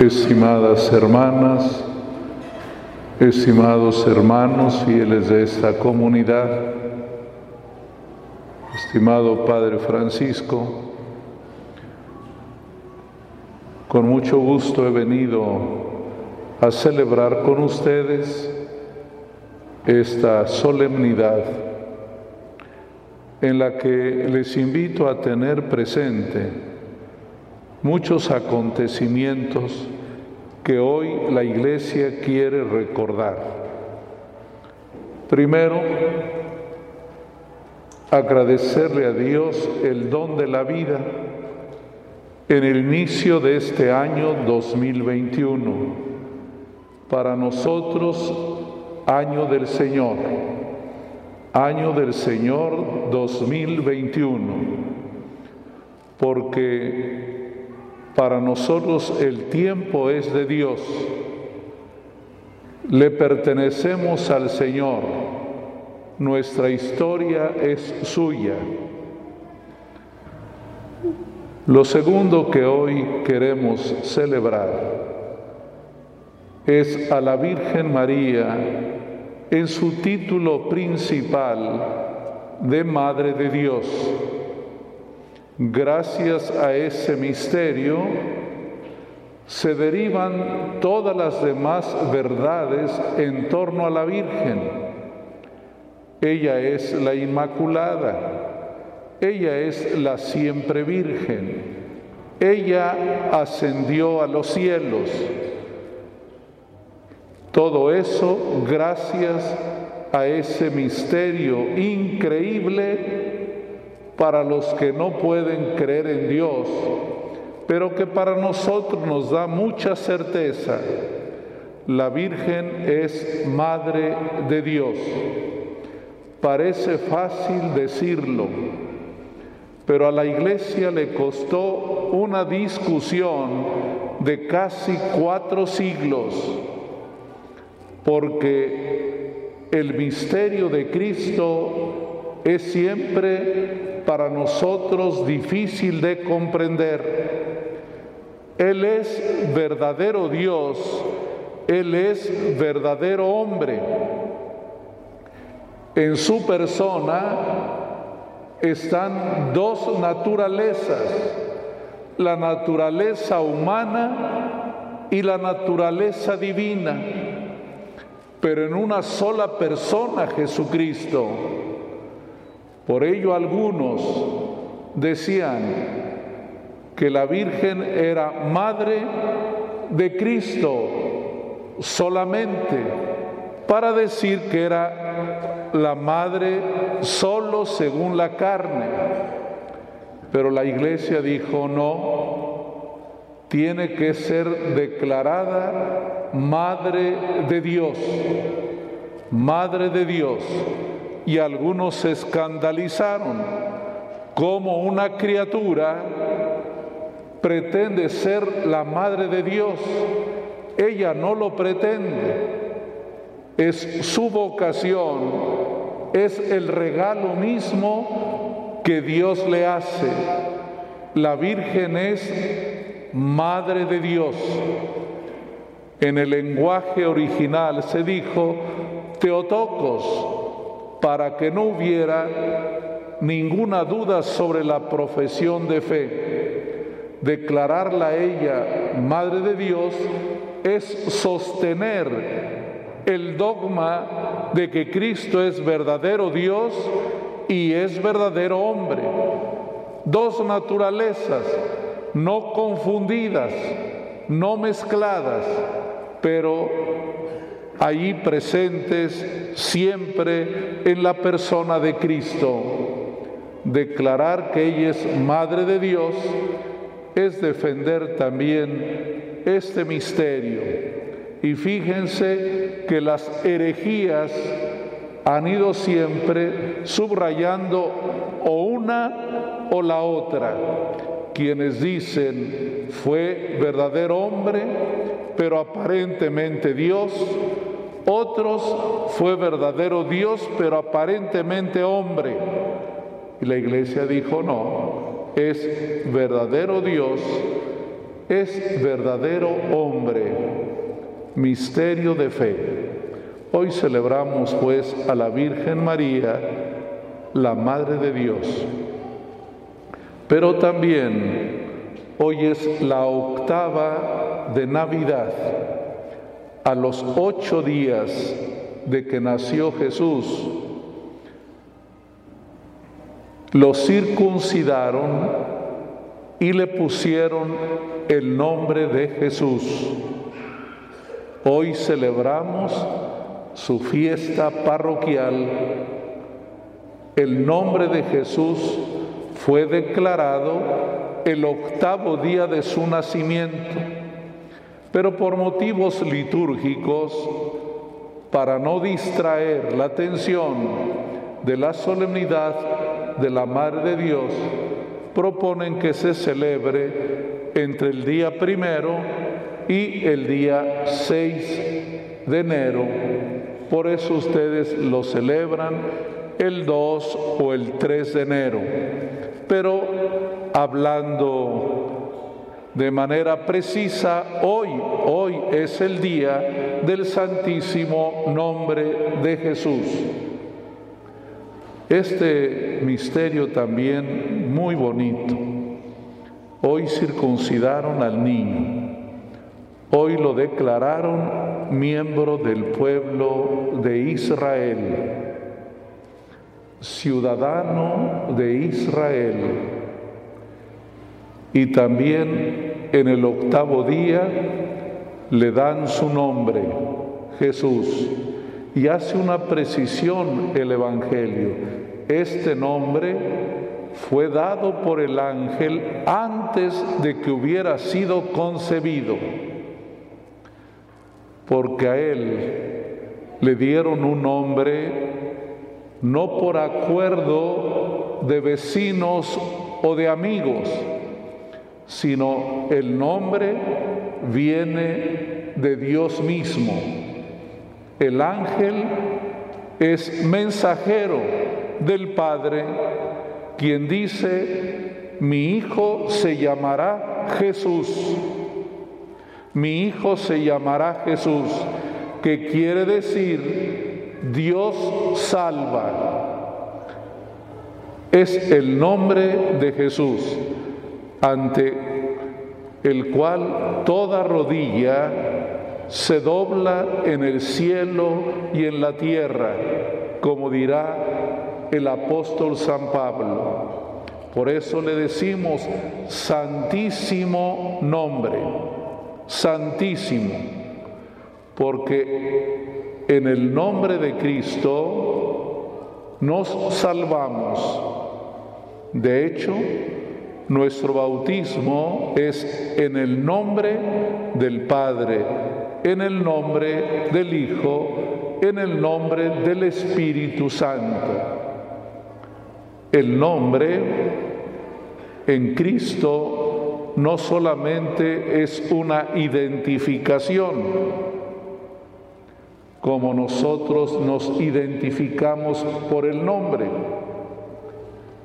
estimadas hermanas, estimados hermanos fieles de esta comunidad, estimado Padre Francisco, con mucho gusto he venido a celebrar con ustedes esta solemnidad en la que les invito a tener presente muchos acontecimientos que hoy la iglesia quiere recordar. Primero, agradecerle a Dios el don de la vida en el inicio de este año 2021. Para nosotros, año del Señor, año del Señor 2021, porque para nosotros el tiempo es de Dios. Le pertenecemos al Señor. Nuestra historia es suya. Lo segundo que hoy queremos celebrar es a la Virgen María en su título principal de Madre de Dios Gracias a ese misterio se derivan todas las demás verdades en torno a la Virgen. Ella es la Inmaculada, ella es la siempre Virgen, ella ascendió a los cielos. Todo eso gracias a ese misterio increíble para los que no pueden creer en Dios, pero que para nosotros nos da mucha certeza. La Virgen es Madre de Dios. Parece fácil decirlo, pero a la iglesia le costó una discusión de casi cuatro siglos, porque el misterio de Cristo es siempre para nosotros difícil de comprender. Él es verdadero Dios, Él es verdadero hombre. En su persona están dos naturalezas, la naturaleza humana y la naturaleza divina, pero en una sola persona Jesucristo. Por ello algunos decían que la Virgen era madre de Cristo solamente, para decir que era la madre solo según la carne. Pero la iglesia dijo no, tiene que ser declarada madre de Dios, madre de Dios y algunos se escandalizaron como una criatura pretende ser la madre de Dios. Ella no lo pretende. Es su vocación, es el regalo mismo que Dios le hace. La Virgen es Madre de Dios. En el lenguaje original se dijo Teotocos, para que no hubiera ninguna duda sobre la profesión de fe. Declararla ella Madre de Dios es sostener el dogma de que Cristo es verdadero Dios y es verdadero hombre. Dos naturalezas no confundidas, no mezcladas, pero allí presentes siempre en la persona de Cristo. Declarar que ella es Madre de Dios es defender también este misterio. Y fíjense que las herejías han ido siempre subrayando o una o la otra. Quienes dicen fue verdadero hombre, pero aparentemente Dios, otros fue verdadero Dios, pero aparentemente hombre. Y la iglesia dijo, no, es verdadero Dios es verdadero hombre, misterio de fe. Hoy celebramos pues a la Virgen María, la Madre de Dios. Pero también hoy es la octava de Navidad, a los ocho días de que nació Jesús. Lo circuncidaron y le pusieron el nombre de Jesús. Hoy celebramos su fiesta parroquial. El nombre de Jesús fue declarado el octavo día de su nacimiento, pero por motivos litúrgicos, para no distraer la atención de la solemnidad de la Madre de Dios, proponen que se celebre entre el día primero y el día 6 de enero. Por eso ustedes lo celebran el 2 o el 3 de enero. Pero hablando de manera precisa, hoy, hoy es el día del santísimo nombre de Jesús. Este misterio también muy bonito. Hoy circuncidaron al niño. Hoy lo declararon miembro del pueblo de Israel, ciudadano de Israel. Y también en el octavo día le dan su nombre, Jesús y hace una precisión el Evangelio. Este nombre fue dado por el ángel antes de que hubiera sido concebido, porque a él le dieron un nombre no por acuerdo de vecinos o de amigos, sino el nombre viene de Dios mismo el ángel es mensajero del Padre, quien dice, mi hijo se llamará Jesús. Mi hijo se llamará Jesús, que quiere decir Dios salva. Es el nombre de Jesús ante el cual toda rodilla se dobla en el cielo y en la tierra, como dirá el apóstol San Pablo. Por eso le decimos santísimo nombre, santísimo, porque en el nombre de Cristo nos salvamos. De hecho, nuestro bautismo es en el nombre del Padre, en el nombre del Hijo, en el nombre del Espíritu Santo. El nombre en Cristo no solamente es una identificación, como nosotros nos identificamos por el nombre,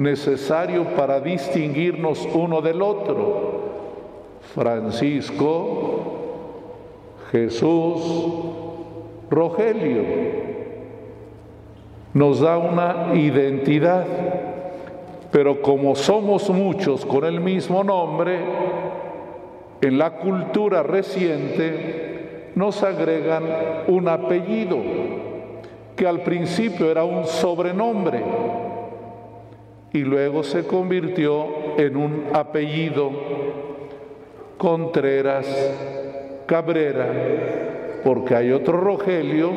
necesario para distinguirnos uno del otro. Francisco, Jesús, Rogelio. Nos da una identidad, pero como somos muchos con el mismo nombre, en la cultura reciente nos agregan un apellido que al principio era un sobrenombre y luego se convirtió en un apellido Contreras Cabrera, porque hay otro Rogelio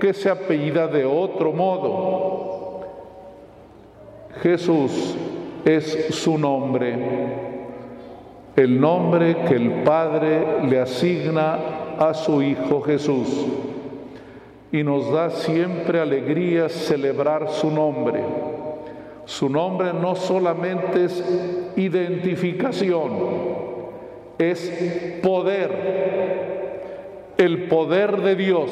que se apellida de otro modo. Jesús es su nombre, el nombre que el Padre le asigna a su Hijo Jesús. Y nos da siempre alegría celebrar su nombre. Su nombre no solamente es identificación, es poder, el poder de Dios,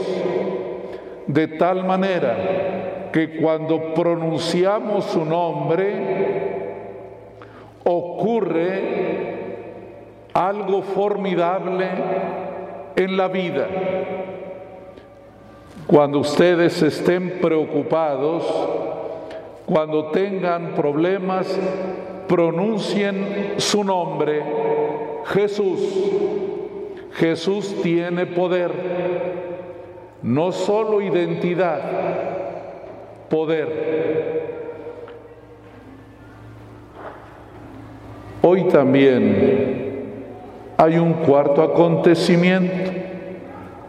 de tal manera que cuando pronunciamos su nombre, ocurre algo formidable en la vida. Cuando ustedes estén preocupados, cuando tengan problemas, pronuncien su nombre, Jesús. Jesús tiene poder, no solo identidad, poder. Hoy también hay un cuarto acontecimiento,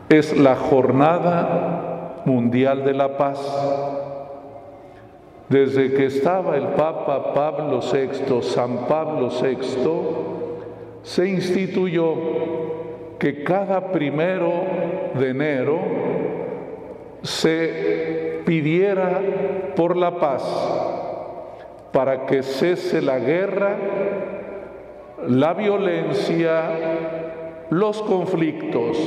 es la jornada mundial de la paz. Desde que estaba el Papa Pablo VI, San Pablo VI, se instituyó que cada primero de enero se pidiera por la paz para que cese la guerra la violencia, los conflictos,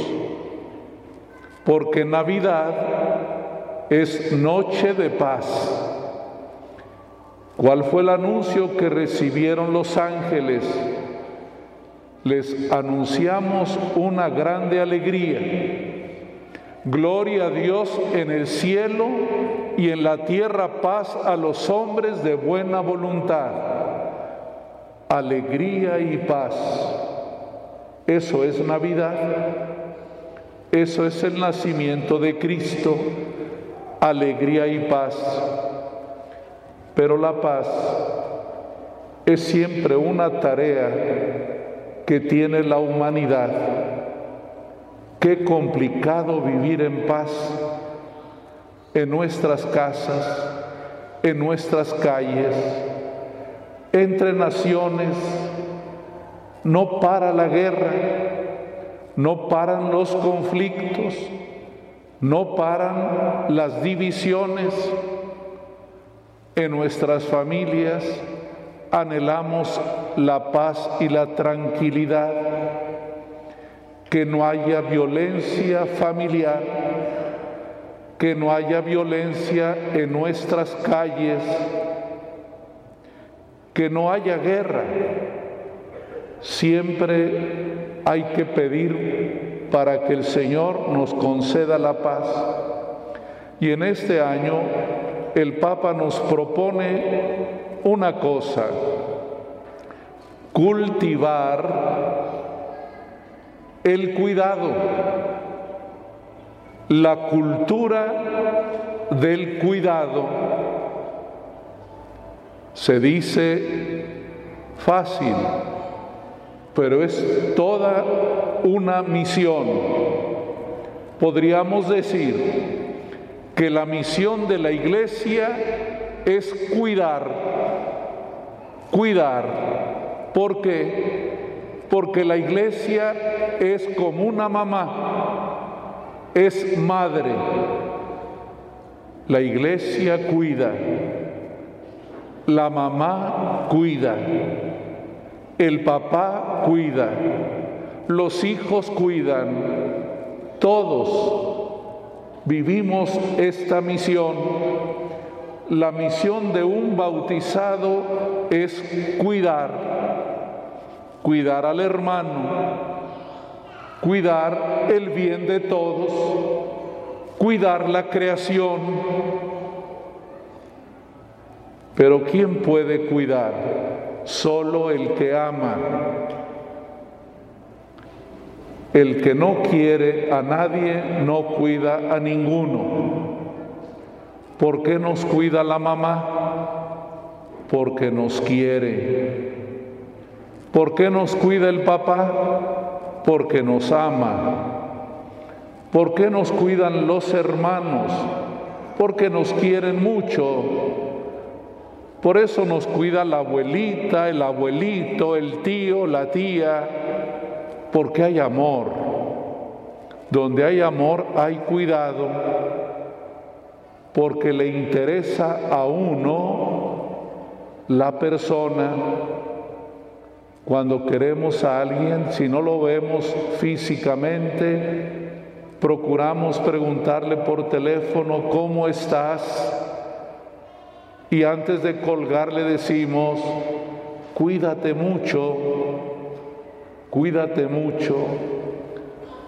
porque Navidad es noche de paz. ¿Cuál fue el anuncio que recibieron los ángeles? Les anunciamos una grande alegría. Gloria a Dios en el cielo y en la tierra paz a los hombres de buena voluntad alegría y paz. Eso es Navidad. Eso es el nacimiento de Cristo, alegría y paz. Pero la paz es siempre una tarea que tiene la humanidad. Qué complicado vivir en paz en nuestras casas, en nuestras calles, entre naciones, no para la guerra, no paran los conflictos, no paran las divisiones. En nuestras familias anhelamos la paz y la tranquilidad, que no haya violencia familiar, que no haya violencia en nuestras calles, que no haya guerra. Siempre hay que pedir para que el Señor nos conceda la paz. Y en este año el Papa nos propone una cosa, cultivar el cuidado, la cultura del cuidado se dice fácil, pero es toda una misión. Podríamos decir que la misión de la iglesia es cuidar, cuidar. ¿Por qué? Porque la iglesia es como una mamá, es madre. La iglesia cuida. La mamá cuida, el papá cuida, los hijos cuidan, todos vivimos esta misión. La misión de un bautizado es cuidar, cuidar al hermano, cuidar el bien de todos, cuidar la creación, pero ¿quién puede cuidar? Solo el que ama. El que no quiere a nadie no cuida a ninguno. ¿Por qué nos cuida la mamá? Porque nos quiere. ¿Por qué nos cuida el papá? Porque nos ama. ¿Por qué nos cuidan los hermanos? Porque nos quieren mucho por eso nos cuida la abuelita, el abuelito, el tío, la tía, porque hay amor. Donde hay amor hay cuidado, porque le interesa a uno la persona. Cuando queremos a alguien, si no lo vemos físicamente, procuramos preguntarle por teléfono, ¿cómo estás? Y antes de colgar le decimos, cuídate mucho, cuídate mucho,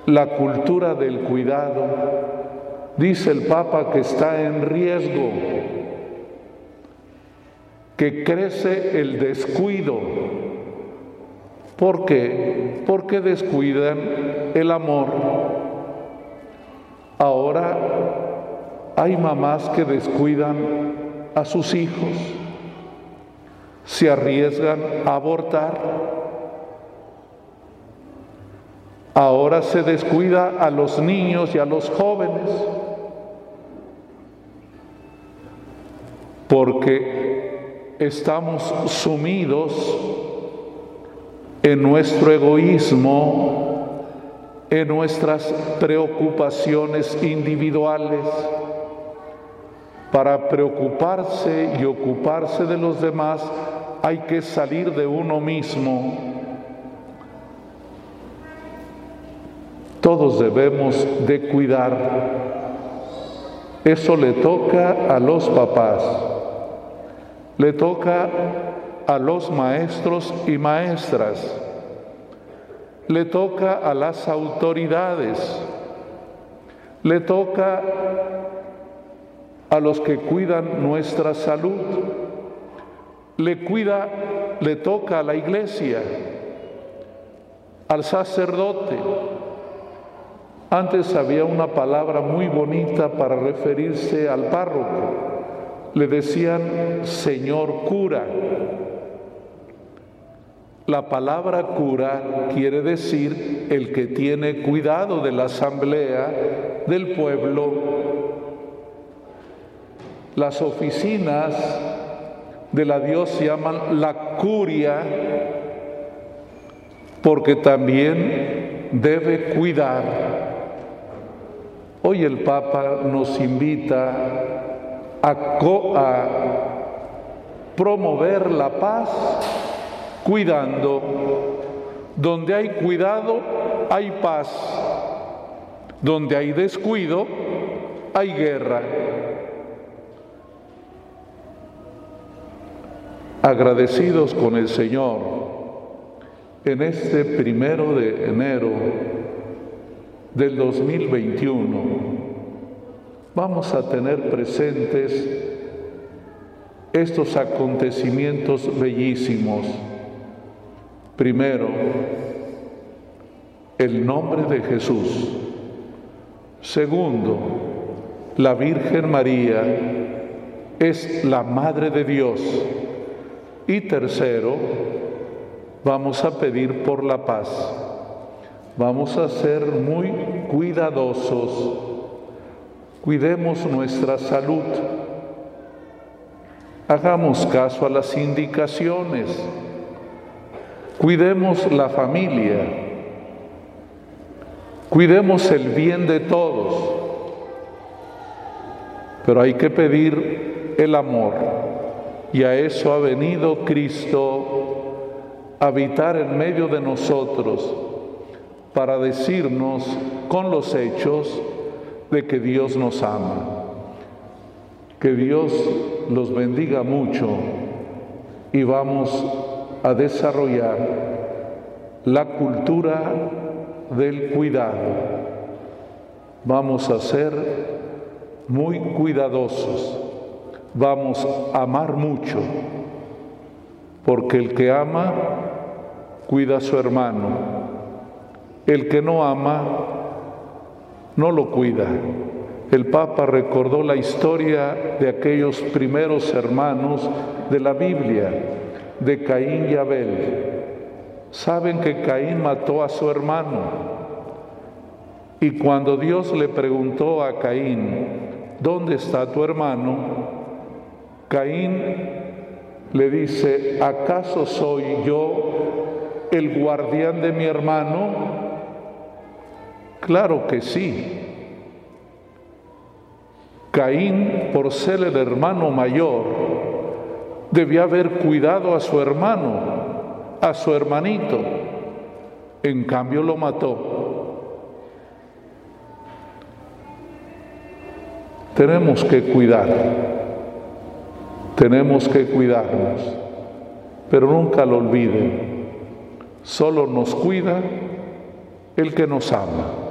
la cultura del cuidado, dice el Papa que está en riesgo, que crece el descuido. ¿Por qué? Porque descuidan el amor. Ahora hay mamás que descuidan a sus hijos, se arriesgan a abortar. Ahora se descuida a los niños y a los jóvenes porque estamos sumidos en nuestro egoísmo, en nuestras preocupaciones individuales para preocuparse y ocuparse de los demás hay que salir de uno mismo. Todos debemos de cuidar. Eso le toca a los papás, le toca a los maestros y maestras, le toca a las autoridades, le toca a los que cuidan nuestra salud. Le cuida, le toca a la iglesia, al sacerdote. Antes había una palabra muy bonita para referirse al párroco. Le decían Señor cura. La palabra cura quiere decir el que tiene cuidado de la asamblea, del pueblo, las oficinas de la Dios se llaman la curia porque también debe cuidar. Hoy el Papa nos invita a, promover la paz cuidando. Donde hay cuidado, hay paz. Donde hay descuido, hay guerra. agradecidos con el Señor en este primero de enero del 2021, vamos a tener presentes estos acontecimientos bellísimos. Primero, el nombre de Jesús. Segundo, la Virgen María es la Madre de Dios y tercero, vamos a pedir por la paz. Vamos a ser muy cuidadosos. Cuidemos nuestra salud. Hagamos caso a las indicaciones. Cuidemos la familia. Cuidemos el bien de todos. Pero hay que pedir el amor y a eso ha venido Cristo a habitar en medio de nosotros para decirnos con los hechos de que Dios nos ama. Que Dios los bendiga mucho y vamos a desarrollar la cultura del cuidado. Vamos a ser muy cuidadosos vamos a amar mucho, porque el que ama cuida a su hermano, el que no ama no lo cuida. El Papa recordó la historia de aquellos primeros hermanos de la Biblia, de Caín y Abel. Saben que Caín mató a su hermano. Y cuando Dios le preguntó a Caín, ¿dónde está tu hermano? Caín le dice, ¿acaso soy yo el guardián de mi hermano? Claro que sí. Caín, por ser el hermano mayor, debía haber cuidado a su hermano, a su hermanito. En cambio lo mató. Tenemos que cuidar tenemos que cuidarnos, pero nunca lo olviden. solo nos cuida el que nos ama.